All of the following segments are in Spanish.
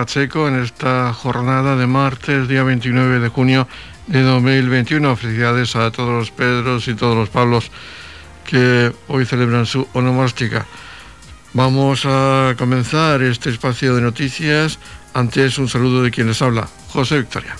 Pacheco en esta jornada de martes, día 29 de junio de 2021. Felicidades a todos los Pedros y todos los Pablos que hoy celebran su onomástica. Vamos a comenzar este espacio de noticias. Antes un saludo de quien les habla, José Victoria.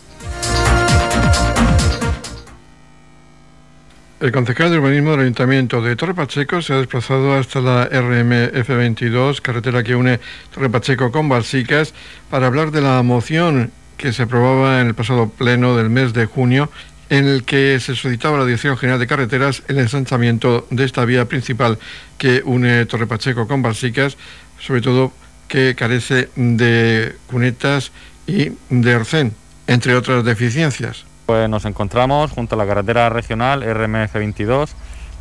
El concejal de urbanismo del Ayuntamiento de Torre Pacheco se ha desplazado hasta la RMF 22, carretera que une Torre Pacheco con Balsicas, para hablar de la moción que se aprobaba en el pasado pleno del mes de junio, en el que se solicitaba a la Dirección General de Carreteras el ensanchamiento de esta vía principal que une Torre Pacheco con Balsicas, sobre todo que carece de cunetas y de arcén, entre otras deficiencias. Pues nos encontramos junto a la carretera regional RMF 22,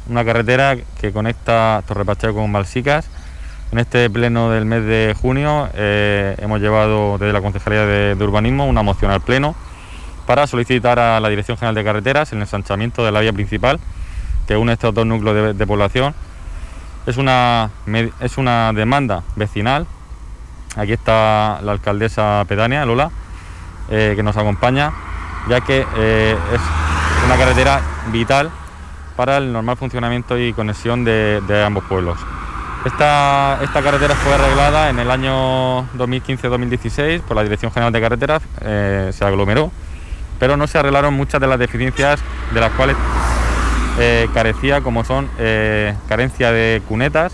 una carretera que conecta Torre Pacheco con Balsicas. En este pleno del mes de junio eh, hemos llevado desde la Concejalía de, Urbanismo una moción al pleno para solicitar a la Dirección General de Carreteras el ensanchamiento de la vía principal que une estos dos núcleos de, población. Es una, es una demanda vecinal. Aquí está la alcaldesa pedánea, Lola, eh, que nos acompaña ya que eh, es una carretera vital para el normal funcionamiento y conexión de, ambos pueblos. Esta, esta, carretera fue arreglada en el año 2015-2016 por la Dirección General de Carreteras, eh, se aglomeró, pero no se arreglaron muchas de las deficiencias de las cuales eh, carecía, como son carencia de cunetas,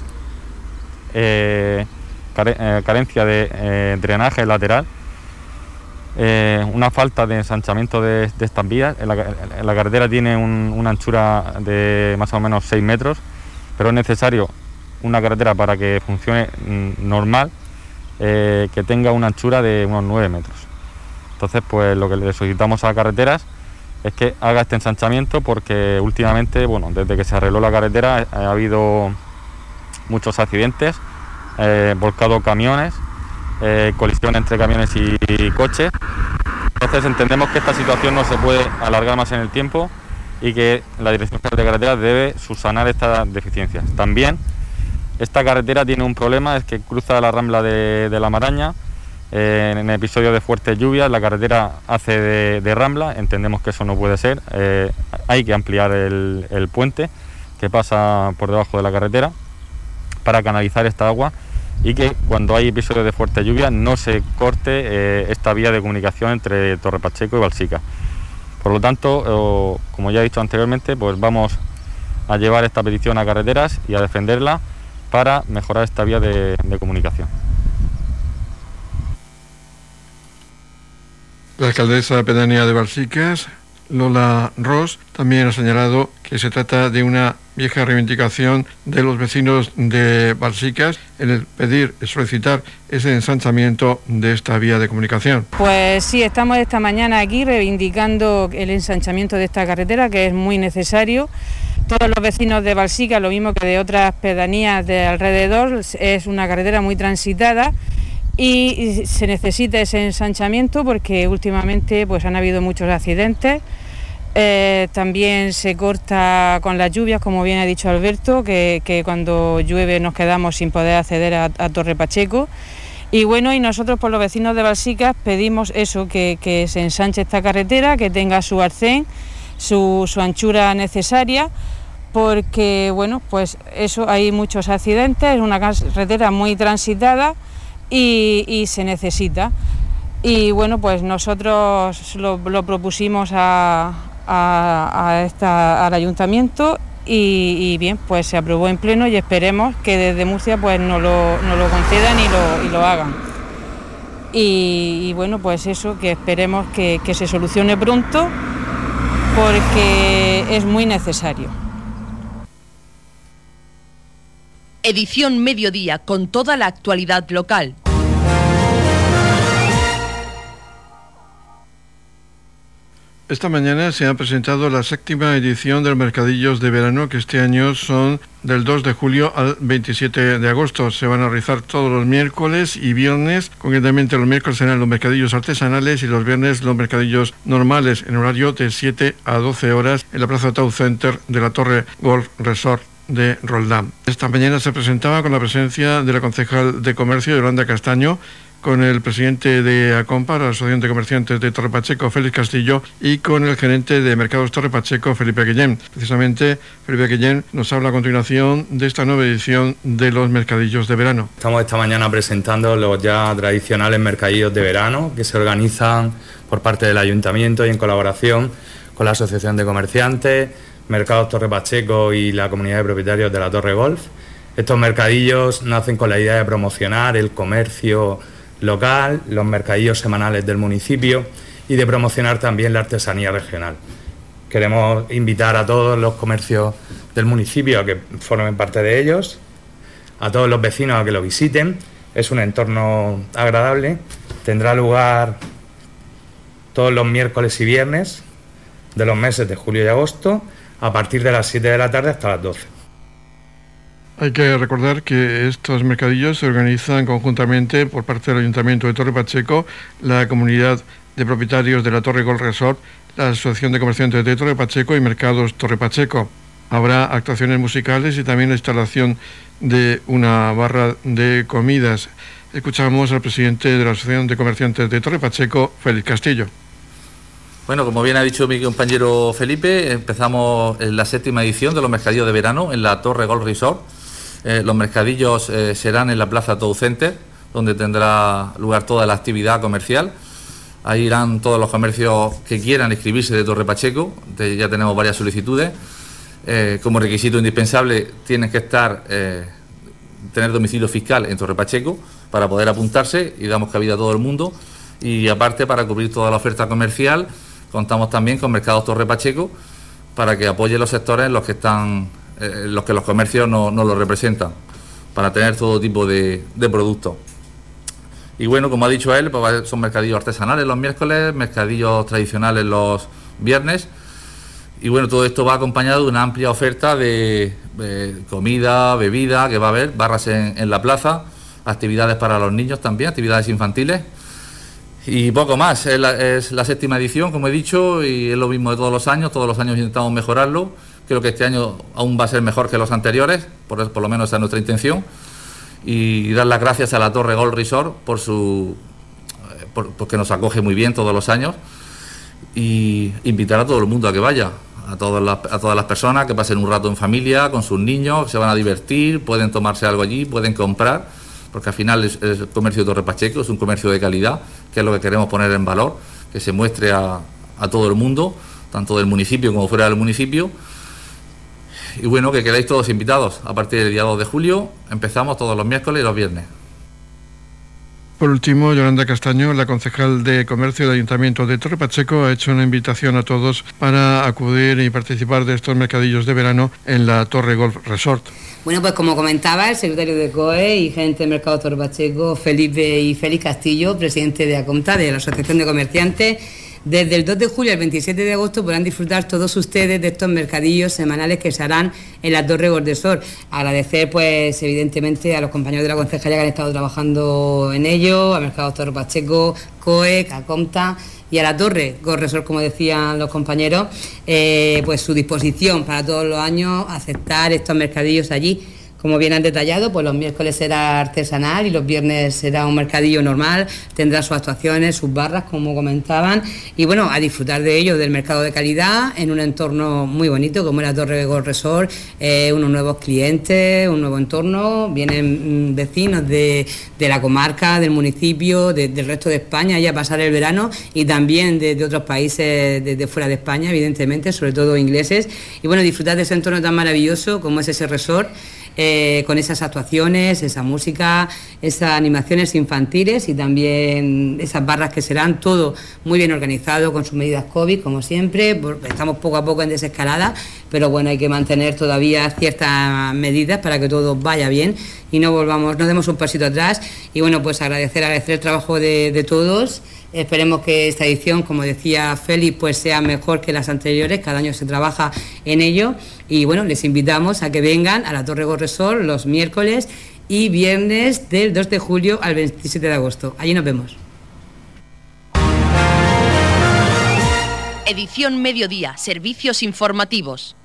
carencia de drenaje lateral eh, una falta de ensanchamiento de, estas vías. La, carretera tiene una anchura de más o menos 6 metros, pero es necesario una carretera para que funcione mm, normal eh, que tenga una anchura de unos 9 metros. Entonces, pues lo que le solicitamos a carreteras es que haga este ensanchamiento porque últimamente, bueno, desde que se arregló la carretera ha habido muchos accidentes, eh, volcado camiones eh, colisión entre camiones y, coches. Entonces entendemos que esta situación no se puede alargar más en el tiempo y que la Dirección General de Carreteras debe subsanar estas deficiencias. También esta carretera tiene un problema, es que cruza la rambla de, la Maraña. Eh, en el episodio de fuertes lluvias la carretera hace de, rambla, entendemos que eso no puede ser. Eh, hay que ampliar el puente que pasa por debajo de la carretera para canalizar esta agua y que cuando hay episodios de fuerte lluvia no se corte eh, esta vía de comunicación entre Torre Pacheco y Balsica. Por lo tanto, como ya he dicho anteriormente, pues vamos a llevar esta petición a carreteras y a defenderla para mejorar esta vía de, de comunicación. La alcaldesa pedánea de Balsicas Lola Ross también ha señalado que se trata de una vieja reivindicación de los vecinos de Balsicas en el pedir, solicitar ese ensanchamiento de esta vía de comunicación. Pues sí, estamos esta mañana aquí reivindicando el ensanchamiento de esta carretera que es muy necesario. Todos los vecinos de Balsicas, lo mismo que de otras pedanías de alrededor, es una carretera muy transitada y se necesita ese ensanchamiento porque últimamente pues han habido muchos accidentes. Eh, también se corta con las lluvias, como bien ha dicho Alberto, que, cuando llueve nos quedamos sin poder acceder a, Torre Pacheco. Y bueno, y nosotros por los vecinos de Balsicas pedimos eso, que, se ensanche esta carretera, que tenga su arcén, su, su anchura necesaria porque bueno, pues eso hay muchos accidentes, es una carretera muy transitada y, se necesita. Y bueno, pues nosotros lo, propusimos a, al ayuntamiento y, bien, pues se aprobó en pleno y esperemos que desde Murcia pues nos lo, lo concedan y lo, hagan. Y, bueno, pues eso, que esperemos que se solucione pronto porque es muy necesario. edición mediodía con toda la actualidad local. Esta mañana se ha presentado la séptima edición de los mercadillos de verano que este año son del 2 de julio al 27 de agosto. Se van a realizar todos los miércoles y viernes. Concretamente los miércoles serán los mercadillos artesanales y los viernes los mercadillos normales en horario de 7 a 12 horas en la Plaza Town Center de la Torre Golf Resort de Roldán. Esta mañana se presentaba con la presencia de la concejal de Comercio, Yolanda Castaño, con el presidente de ACOMPA, la Asociación de Comerciantes de Torre Pacheco, Félix Castillo, y con el gerente de Mercados Torre Pacheco, Felipe Guillén. Precisamente, Felipe Guillén nos habla a continuación de esta nueva edición de los mercadillos de verano. Estamos esta mañana presentando los ya tradicionales mercadillos de verano que se organizan por parte del ayuntamiento y en colaboración con la Asociación de Comerciantes, Mercados Torre Pacheco y la comunidad de propietarios de la Torre Golf. Estos mercadillos nacen con la idea de promocionar el comercio local, los mercadillos semanales del municipio y de promocionar también la artesanía regional. Queremos invitar a todos los comercios del municipio a que formen parte de ellos, a todos los vecinos a que lo visiten. Es un entorno agradable. Tendrá lugar todos los miércoles y viernes de los meses de julio y agosto a partir de las 7 de la tarde hasta las 12. Hay que recordar que estos mercadillos se organizan conjuntamente por parte del Ayuntamiento de Torre Pacheco, la comunidad de propietarios de la Torre Gold Resort, la Asociación de Comerciantes de Torre Pacheco y Mercados Torre Pacheco. Habrá actuaciones musicales y también la instalación de una barra de comidas. Escuchamos al presidente de la Asociación de Comerciantes de Torre Pacheco, Félix Castillo. Bueno, como bien ha dicho mi compañero Felipe, empezamos la séptima edición de los mercadillos de verano en la Torre Gold Resort eh, los mercadillos eh, serán en la Plaza Tow Center, donde tendrá lugar toda la actividad comercial. Ahí irán todos los comercios que quieran inscribirse de Torre Pacheco, ya tenemos varias solicitudes. Eh, como requisito indispensable tienen que estar, tener domicilio fiscal en Torre Pacheco para poder apuntarse y damos cabida a todo el mundo. Y aparte, para cubrir toda la oferta comercial, contamos también con Mercados Torre Pacheco para que apoye los sectores en los que están eh, los que los comercios no, no, lo representan, para tener todo tipo de, productos. Y bueno, como ha dicho él, pues son mercadillos artesanales los miércoles, mercadillos tradicionales los viernes. Y bueno, todo esto va acompañado de una amplia oferta de, comida, bebida, que va a haber, barras en, la plaza, actividades para los niños también, actividades infantiles. Y poco más, es la séptima edición, como he dicho, y es lo mismo de todos los años, todos los años intentamos mejorarlo Creo que este año aún va a ser mejor que los anteriores, por, por lo menos esa es nuestra intención. Y dar las gracias a la Torre Gold Resort por su eh, porque nos acoge muy bien todos los años y invitar a todo el mundo a que vaya, a todas las, a todas las personas que pasen un rato en familia con sus niños, se van a divertir, pueden tomarse algo allí, pueden comprar, porque al final es, el comercio de Torre Pacheco, es un comercio de calidad, que es lo que queremos poner en valor, que se muestre a todo el mundo, tanto del municipio como fuera del municipio y bueno, que quedáis todos invitados. A partir del día 2 de julio empezamos todos los miércoles y los viernes. Por último, Yolanda Castaño, la concejal de Comercio del Ayuntamiento de Torre Pacheco, ha hecho una invitación a todos para acudir y participar de estos mercadillos de verano en la Torre Golf Resort. Bueno, pues como comentaba el secretario de COE y gerente del Mercado Torre Pacheco, Felipe y Félix Castillo, presidente de ACOMTA, de la Asociación de Comerciantes, desde el 2 de julio al 27 de agosto podrán disfrutar todos ustedes de estos mercadillos semanales que se harán en la Torre Gordesor. Agradecer, pues, evidentemente a los compañeros de la concejalía que han estado trabajando en ello, a Mercado Torre Pacheco, COE, CACOMTA y a la Torre Gordesor, como decían los compañeros, eh, pues su disposición para todos los años aceptar estos mercadillos allí como bien han detallado, pues los miércoles será artesanal y los viernes será un mercadillo normal, tendrá sus actuaciones, sus barras, como comentaban, y bueno, a disfrutar de ello, del mercado de calidad, en un entorno muy bonito como la Torre Gold Resort, eh, unos nuevos clientes, un nuevo entorno, vienen mm, vecinos de, la comarca, del municipio, del resto de España, ya a pasar el verano y también de, otros países de, fuera de España, evidentemente, sobre todo ingleses, y bueno, disfrutar de ese entorno tan maravilloso como es ese resort. Eh, con esas actuaciones, esa música, esas animaciones infantiles y también esas barras que serán todo muy bien organizado con sus medidas COVID, como siempre. Estamos poco a poco en desescalada, pero bueno, hay que mantener todavía ciertas medidas para que todo vaya bien y no volvamos, no demos un pasito atrás. Y bueno, pues agradecer, agradecer el trabajo de todos. Esperemos que esta edición, como decía Félix, pues sea mejor que las anteriores. Cada año se trabaja en ello. Y bueno, les invitamos a que vengan a la Torre Gorresol los miércoles y viernes del 2 de julio al 27 de agosto. Allí nos vemos. Edición Mediodía, Servicios Informativos.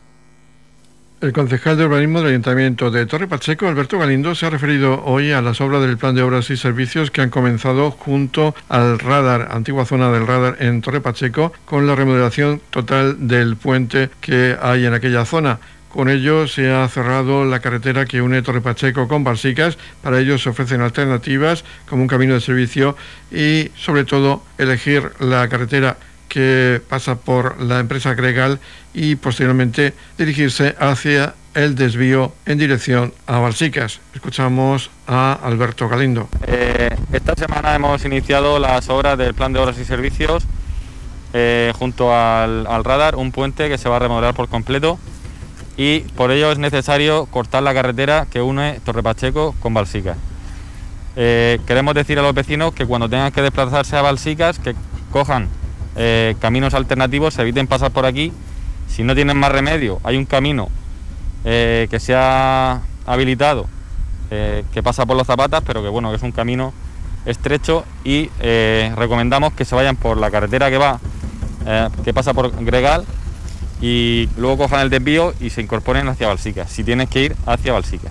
El concejal de urbanismo del Ayuntamiento de Torre Pacheco, Alberto Galindo, se ha referido hoy a las obras del Plan de Obras y Servicios que han comenzado junto al radar, antigua zona del radar en Torre Pacheco, con la remodelación total del puente que hay en aquella zona. Con ello se ha cerrado la carretera que une Torre Pacheco con Balsicas. Para ello se ofrecen alternativas como un camino de servicio y sobre todo elegir la carretera que pasa por la empresa Gregal y posteriormente dirigirse hacia el desvío en dirección a Balsicas. Escuchamos a Alberto Galindo. Eh, esta semana hemos iniciado las obras del plan de obras y servicios eh, junto al, radar, un puente que se va a remodelar por completo y por ello es necesario cortar la carretera que une Torre Pacheco con Balsicas. Eh, queremos decir a los vecinos que cuando tengan que desplazarse a Balsicas que cojan eh, caminos alternativos, se eviten pasar por aquí. Si no tienen más remedio, hay un camino eh, que se ha habilitado, eh, que pasa por los zapatas, pero que bueno, que es un camino estrecho y recomendamos que se vayan por la carretera que va, que pasa por Gregal y luego cojan el desvío y se incorporen hacia Balsica, si tienes que ir hacia Balsica.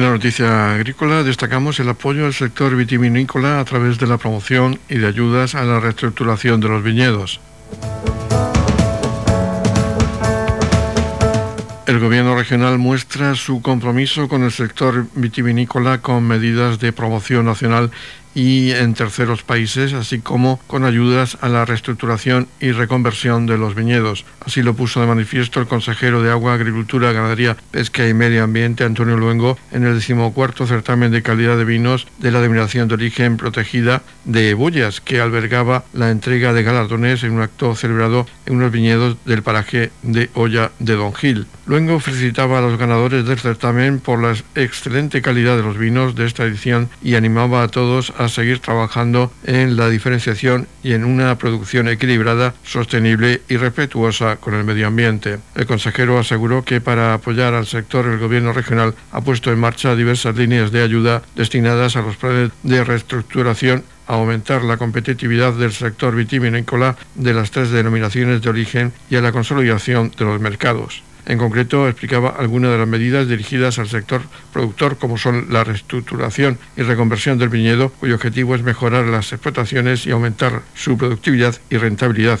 En la noticia agrícola destacamos el apoyo al sector vitivinícola a través de la promoción y de ayudas a la reestructuración de los viñedos. El gobierno regional muestra su compromiso con el sector vitivinícola con medidas de promoción nacional y en terceros países, así como con ayudas a la reestructuración y reconversión de los viñedos. Así lo puso de manifiesto el consejero de Agua, Agricultura, Ganadería, Pesca y Medio Ambiente, Antonio Luengo, en el decimocuarto certamen de calidad de vinos de la denominación de origen protegida de Bullas, que albergaba la entrega de galardones en un acto celebrado en unos viñedos del paraje de Olla de Don Gil. Luengo felicitaba a los ganadores del certamen por la excelente calidad de los vinos de esta edición y animaba a todos a seguir trabajando en la diferenciación y en una producción equilibrada, sostenible y respetuosa con el medio ambiente. El consejero aseguró que para apoyar al sector el gobierno regional ha puesto en marcha diversas líneas de ayuda destinadas a los planes de reestructuración a aumentar la competitividad del sector vitivinícola de las tres denominaciones de origen y a la consolidación de los mercados. En concreto, explicaba algunas de las medidas dirigidas al sector productor, como son la reestructuración y reconversión del viñedo, cuyo objetivo es mejorar las explotaciones y aumentar su productividad y rentabilidad.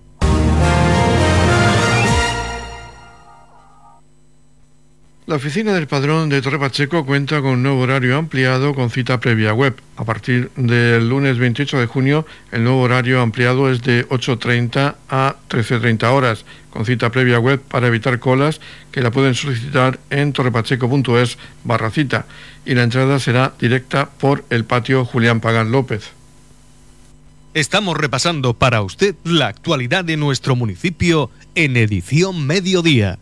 La oficina del padrón de Torre Pacheco cuenta con un nuevo horario ampliado con cita previa web. A partir del lunes 28 de junio, el nuevo horario ampliado es de 8.30 a 13.30 horas, con cita previa web para evitar colas que la pueden solicitar en torrepacheco.es barra cita y la entrada será directa por el patio Julián Pagán López. Estamos repasando para usted la actualidad de nuestro municipio en edición mediodía.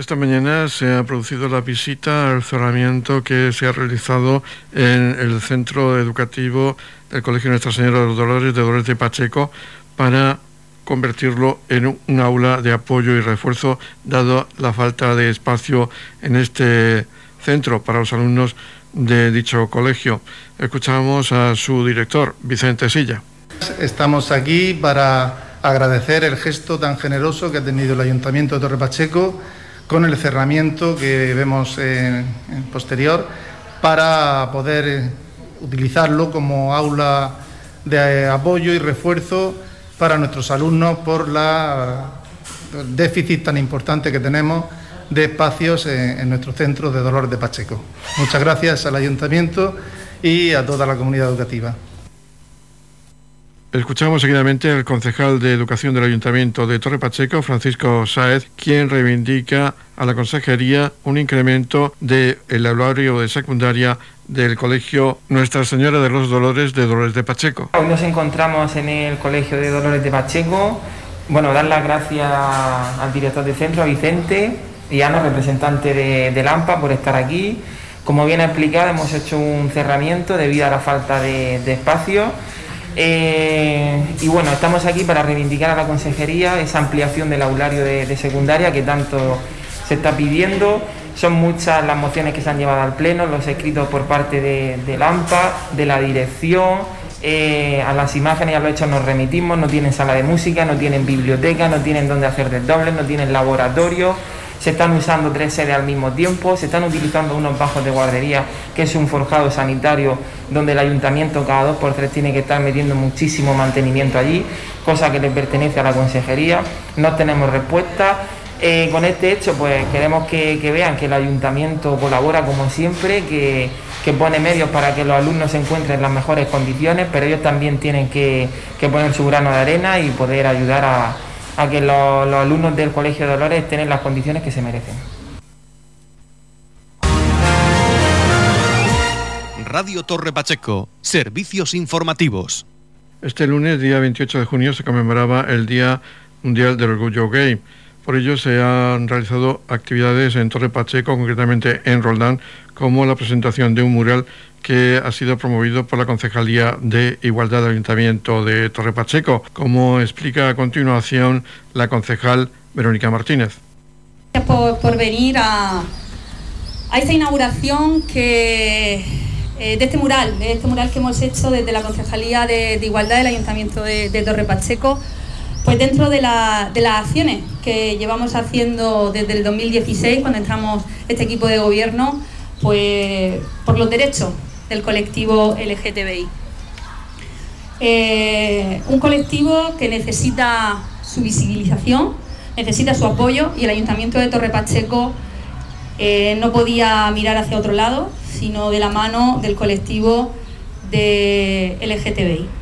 Esta mañana se ha producido la visita al cerramiento que se ha realizado en el centro educativo del Colegio Nuestra Señora de los Dolores de Dolores de Pacheco para convertirlo en un aula de apoyo y refuerzo dado la falta de espacio en este centro para los alumnos de dicho colegio. Escuchamos a su director, Vicente Silla. Estamos aquí para agradecer el gesto tan generoso que ha tenido el Ayuntamiento de Torre Pacheco con el cerramiento que vemos en, posterior para poder utilizarlo como aula de apoyo y refuerzo para nuestros alumnos por la déficit tan importante que tenemos de espacios en, nuestro centro de Dolores de Pacheco. Muchas gracias al Ayuntamiento y a toda la comunidad educativa. Escuchamos seguidamente al concejal de Educación del Ayuntamiento de Torre Pacheco, Francisco Sáez, quien reivindica a la consejería un incremento del el aulario de secundaria del colegio Nuestra Señora de los Dolores de Dolores de Pacheco. Hoy nos encontramos en el colegio de Dolores de Pacheco. Bueno, dar las gracias al director del centro, a Vicente, y a los representante de, de LAMPA, por estar aquí. Como bien explicado, hemos hecho un cerramiento debido a la falta de, de espacio eh, y bueno, estamos aquí para reivindicar a la consejería esa ampliación del aulario de, secundaria que tanto se está pidiendo. Son muchas las mociones que se han llevado al Pleno, los escritos por parte de, de AMPA, de la dirección. Eh, a las imágenes y a los hechos nos remitimos, no tienen sala de música, no tienen biblioteca, no tienen dónde hacer desdobles, no tienen laboratorio se están usando tres sedes al mismo tiempo, se están utilizando unos bajos de guardería, que es un forjado sanitario donde el ayuntamiento cada dos por tres tiene que estar metiendo muchísimo mantenimiento allí, cosa que le pertenece a la consejería, no tenemos respuesta. Eh, con este hecho, pues queremos que, vean que el ayuntamiento colabora como siempre, que, pone medios para que los alumnos se encuentren en las mejores condiciones, pero ellos también tienen que poner su grano de arena y poder ayudar a, a que los, alumnos del Colegio de Dolores tengan las condiciones que se merecen. Radio Torre Pacheco, servicios informativos. Este lunes, día 28 de junio, se conmemoraba el Día Mundial del Orgullo Gay. Por ello se han realizado actividades en Torre Pacheco, concretamente en Roldán, como la presentación de un mural que ha sido promovido por la Concejalía de Igualdad del Ayuntamiento de Torre Pacheco, como explica a continuación la concejal Verónica Martínez. Gracias por, venir a, a, esta inauguración que, eh, de este mural, de este mural que hemos hecho desde la Concejalía de, Igualdad del Ayuntamiento de, de Torre Pacheco pues dentro de, las acciones que llevamos haciendo desde el 2016, cuando entramos este equipo de gobierno, pues por los derechos del colectivo LGTBI. Eh, un colectivo que necesita su visibilización, necesita su apoyo y el Ayuntamiento de Torre Pacheco eh, no podía mirar hacia otro lado, sino de la mano del colectivo de LGTBI.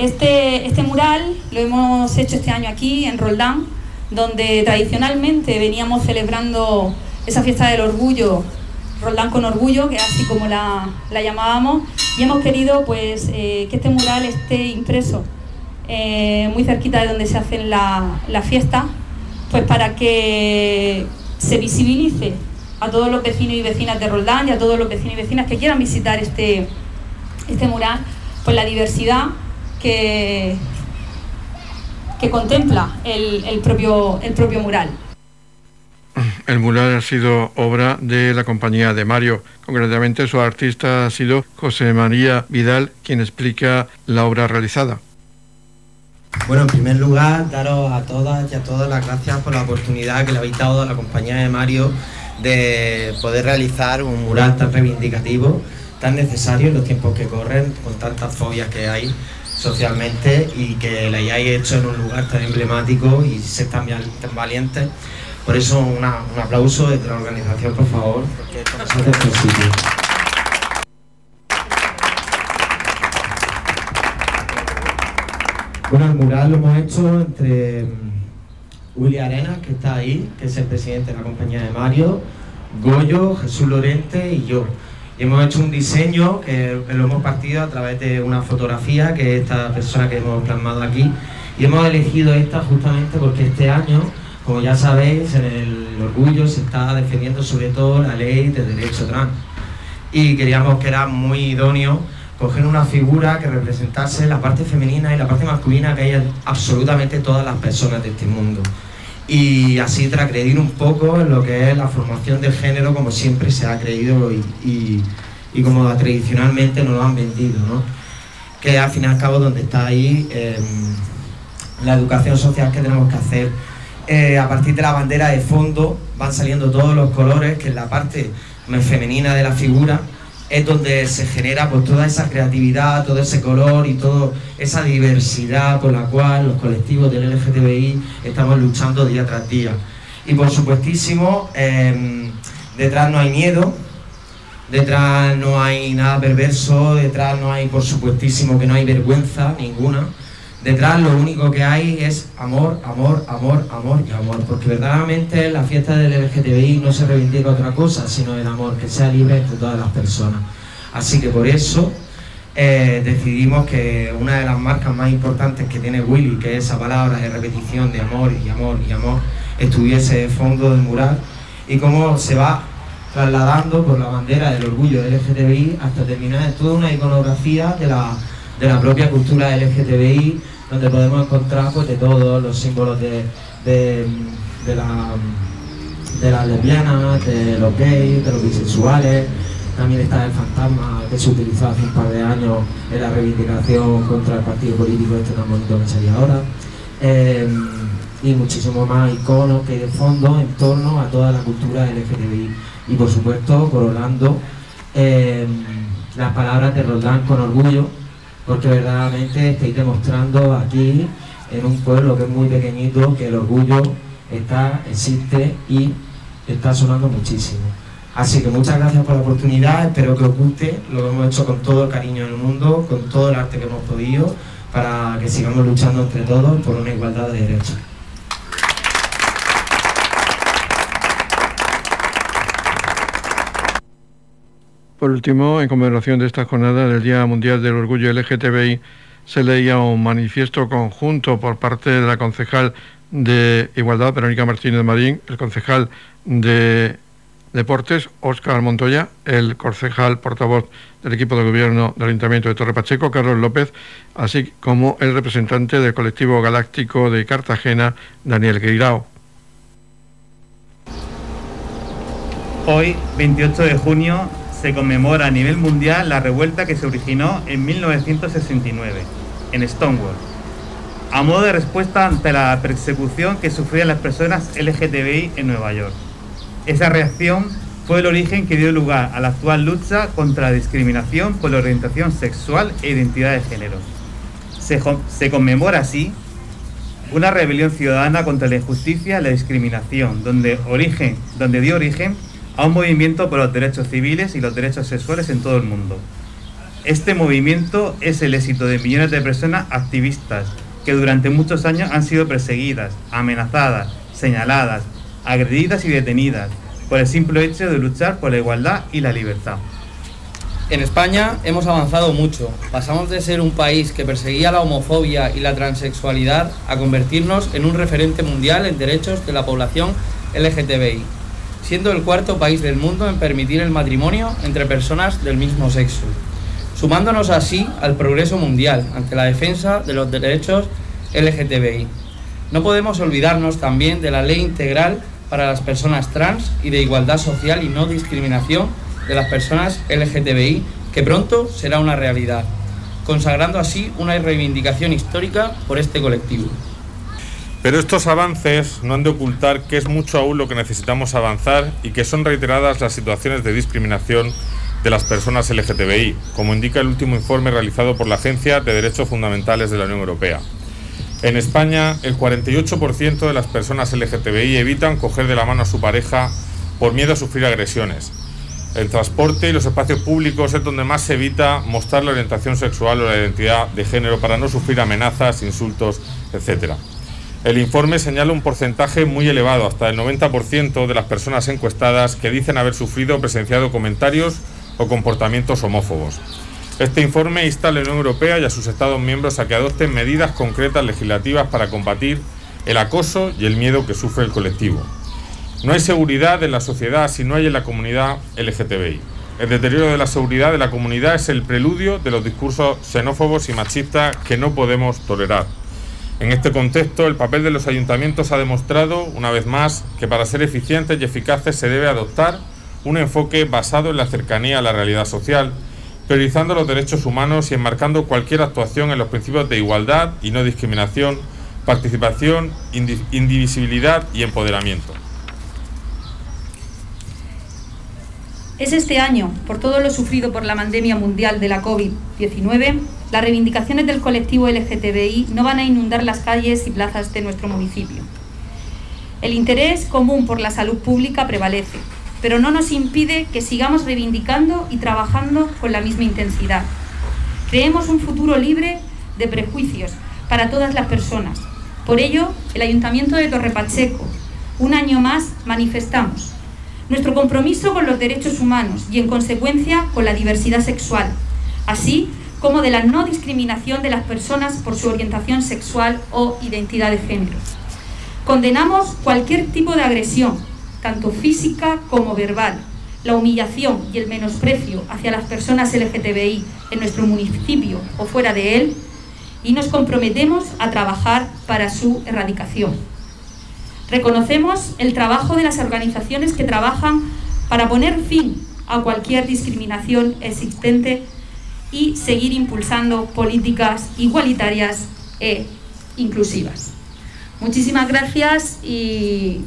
Este, este mural lo hemos hecho este año aquí, en Roldán, donde tradicionalmente veníamos celebrando esa fiesta del orgullo, Roldán con orgullo, que es así como la, llamábamos, y hemos querido pues, eh, que este mural esté impreso eh, muy cerquita de donde se hacen las la fiestas, pues para que se visibilice a todos los vecinos y vecinas de Roldán y a todos los vecinos y vecinas que quieran visitar este, este mural, pues la diversidad que, que contempla el, propio, el propio mural. El mural ha sido obra de la compañía de Mario. Concretamente, su artista ha sido José María Vidal, quien explica la obra realizada. Bueno, en primer lugar, daros a todas y a todas las gracias por la oportunidad que le habéis dado a la compañía de Mario de poder realizar un mural tan reivindicativo, tan necesario en los tiempos que corren, con tantas fobias que hay socialmente y que la hayáis hecho en un lugar tan emblemático y ser tan, tan valientes. Por eso un aplauso desde la organización, por favor, porque esto nos hace posible. Bueno, el mural lo hemos hecho entre mm, Willy Arena, que está ahí, que es el presidente de la compañía de Mario, Goyo, Jesús Lorente y yo hemos hecho un diseño que lo hemos partido a través de una fotografía que es esta persona que hemos plasmado aquí. Y hemos elegido esta justamente porque este año, como ya sabéis, en el orgullo se está defendiendo sobre todo la ley de derecho trans. Y queríamos que era muy idóneo coger una figura que representase la parte femenina y la parte masculina que hay absolutamente todas las personas de este mundo y así transgredir un poco en lo que es la formación del género como siempre se ha creído y, como tradicionalmente nos lo han vendido, ¿no? que al fin y al cabo donde está ahí em, la educación social que tenemos que hacer eh, a partir de la bandera de fondo van saliendo todos los colores, que en la parte femenina de la figura es donde se genera pues, toda esa creatividad, todo ese color y toda esa diversidad por la cual los colectivos del LGTBI estamos luchando día tras día. Y por supuestísimo, em, detrás no hay miedo, detrás no hay nada perverso, detrás no hay, por supuestísimo, que no hay vergüenza ninguna. Detrás lo único que hay es amor, amor, amor, amor y amor, porque verdaderamente la fiesta del LGTBI no se reivindica otra cosa, sino el amor, que sea libre entre todas las personas. Así que por eso eh, decidimos que una de las marcas más importantes que tiene Willy, que es esa palabra de repetición de amor y amor y amor, estuviese de fondo del mural. Y cómo se va trasladando por la bandera del orgullo LGTBI hasta terminar. En toda una iconografía de la, de la propia cultura LGTBI donde podemos encontrar pues, de todos los símbolos de, de, la, de las lesbianas, de los gays, de los bisexuales. También está el fantasma que se utilizó hace un par de años en la reivindicación contra el partido político este tan bonito que sería ahora. Em, y muchísimo más iconos que de fondo en torno a toda la cultura LGTBI. Y por supuesto, coronando em, las palabras de Roldán con orgullo, porque verdaderamente estáis demostrando aquí, en un pueblo que es muy pequeñito, que el orgullo está, existe y está sonando muchísimo. Así que muchas gracias por la oportunidad, espero que os guste, lo hemos hecho con todo el cariño del mundo, con todo el arte que hemos podido, para que sigamos luchando entre todos por una igualdad de derechos. Por último, en conmemoración de esta jornada del Día Mundial del Orgullo LGTBI, se leía un manifiesto conjunto por parte de la concejal de Igualdad, Verónica Martínez Marín, el concejal de Deportes, Óscar Montoya, el concejal portavoz del equipo de gobierno del Ayuntamiento de Torre Pacheco, Carlos López, así como el representante del colectivo galáctico de Cartagena, Daniel Guirao. Hoy, 28 de junio, se conmemora a nivel mundial la revuelta que se originó en 1969, en Stonewall, a modo de respuesta ante la persecución que sufrían las personas LGTBI en Nueva York. Esa reacción fue el origen que dio lugar a la actual lucha contra la discriminación por la orientación sexual e identidad de género. Se, conmemora así una rebelión ciudadana contra la injusticia la discriminación, donde, origen, donde dio origen a un movimiento por los derechos civiles y los derechos sexuales en todo el mundo. Este movimiento es el éxito de millones de personas activistas que durante muchos años han sido perseguidas, amenazadas, señaladas, agredidas y detenidas por el simple hecho de luchar por la igualdad y la libertad. En España hemos avanzado mucho. Pasamos de ser un país que perseguía la homofobia y la transexualidad a convertirnos en un referente mundial en derechos de la población LGTBI siendo el cuarto país del mundo en permitir el matrimonio entre personas del mismo sexo, sumándonos así al progreso mundial ante la defensa de los derechos LGTBI. No podemos olvidarnos también de la ley integral para las personas trans y de igualdad social y no discriminación de las personas LGTBI, que pronto será una realidad, consagrando así una reivindicación histórica por este colectivo. Pero estos avances no han de ocultar que es mucho aún lo que necesitamos avanzar y que son reiteradas las situaciones de discriminación de las personas LGTBI, como indica el último informe realizado por la Agencia de Derechos Fundamentales de la Unión Europea. En España, el 48% de las personas LGTBI evitan coger de la mano a su pareja por miedo a sufrir agresiones. El transporte y los espacios públicos es donde más se evita mostrar la orientación sexual o la identidad de género para no sufrir amenazas, insultos, etc. El informe señala un porcentaje muy elevado, hasta el 90% de las personas encuestadas que dicen haber sufrido o presenciado comentarios o comportamientos homófobos. Este informe insta a la Unión Europea y a sus Estados miembros a que adopten medidas concretas legislativas para combatir el acoso y el miedo que sufre el colectivo. No hay seguridad en la sociedad si no hay en la comunidad LGTBI. El deterioro de la seguridad de la comunidad es el preludio de los discursos xenófobos y machistas que no podemos tolerar. En este contexto, el papel de los ayuntamientos ha demostrado, una vez más, que para ser eficientes y eficaces se debe adoptar un enfoque basado en la cercanía a la realidad social, priorizando los derechos humanos y enmarcando cualquier actuación en los principios de igualdad y no discriminación, participación, indivisibilidad y empoderamiento. Es este año, por todo lo sufrido por la pandemia mundial de la COVID-19, las reivindicaciones del colectivo LGTBI no van a inundar las calles y plazas de nuestro municipio. El interés común por la salud pública prevalece, pero no nos impide que sigamos reivindicando y trabajando con la misma intensidad. Creemos un futuro libre de prejuicios para todas las personas. Por ello, el Ayuntamiento de Torre Pacheco, un año más, manifestamos nuestro compromiso con los derechos humanos y, en consecuencia, con la diversidad sexual, así como de la no discriminación de las personas por su orientación sexual o identidad de género. Condenamos cualquier tipo de agresión, tanto física como verbal, la humillación y el menosprecio hacia las personas LGTBI en nuestro municipio o fuera de él y nos comprometemos a trabajar para su erradicación. Reconocemos el trabajo de las organizaciones que trabajan para poner fin a cualquier discriminación existente y seguir impulsando políticas igualitarias e inclusivas. Muchísimas gracias y,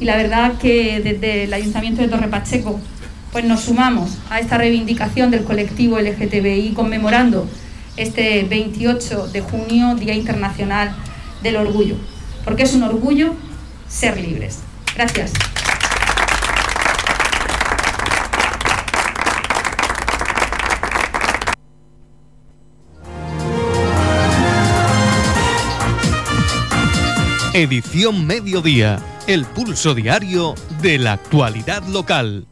la verdad que desde el Ayuntamiento de Torre Pacheco pues nos sumamos a esta reivindicación del colectivo LGTBI conmemorando este 28 de junio, Día Internacional del Orgullo, porque es un orgullo ser libres. Gracias. Edición Mediodía, el pulso diario de la actualidad local.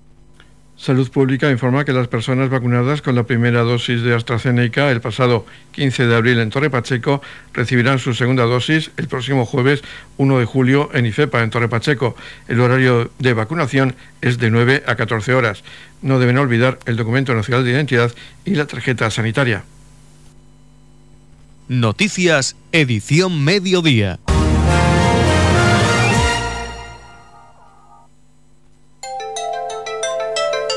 Salud Pública informa que las personas vacunadas con la primera dosis de AstraZeneca el pasado 15 de abril en Torre Pacheco recibirán su segunda dosis el próximo jueves 1 de julio en IFEPA, en Torre Pacheco. El horario de vacunación es de 9 a 14 horas. No deben olvidar el documento nacional de identidad y la tarjeta sanitaria. Noticias, edición mediodía.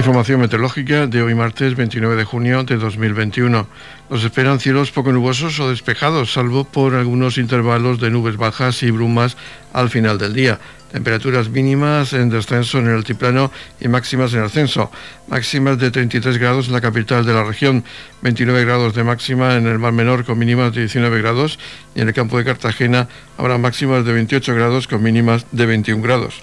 Información meteorológica de hoy martes 29 de junio de 2021. Nos esperan cielos poco nubosos o despejados, salvo por algunos intervalos de nubes bajas y brumas al final del día. Temperaturas mínimas en descenso en el altiplano y máximas en ascenso. Máximas de 33 grados en la capital de la región, 29 grados de máxima en el mar menor con mínimas de 19 grados y en el campo de Cartagena habrá máximas de 28 grados con mínimas de 21 grados.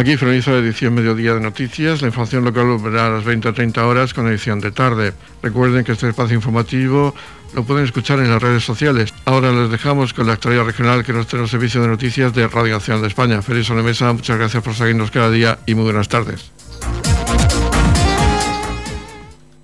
Aquí finaliza la edición Mediodía de Noticias. La información local volverá a las 20 o 30 horas con edición de tarde. Recuerden que este espacio informativo lo pueden escuchar en las redes sociales. Ahora les dejamos con la actualidad regional que nos trae el Servicio de Noticias de Radio Nacional de España. Feliz Mesa, muchas gracias por seguirnos cada día y muy buenas tardes.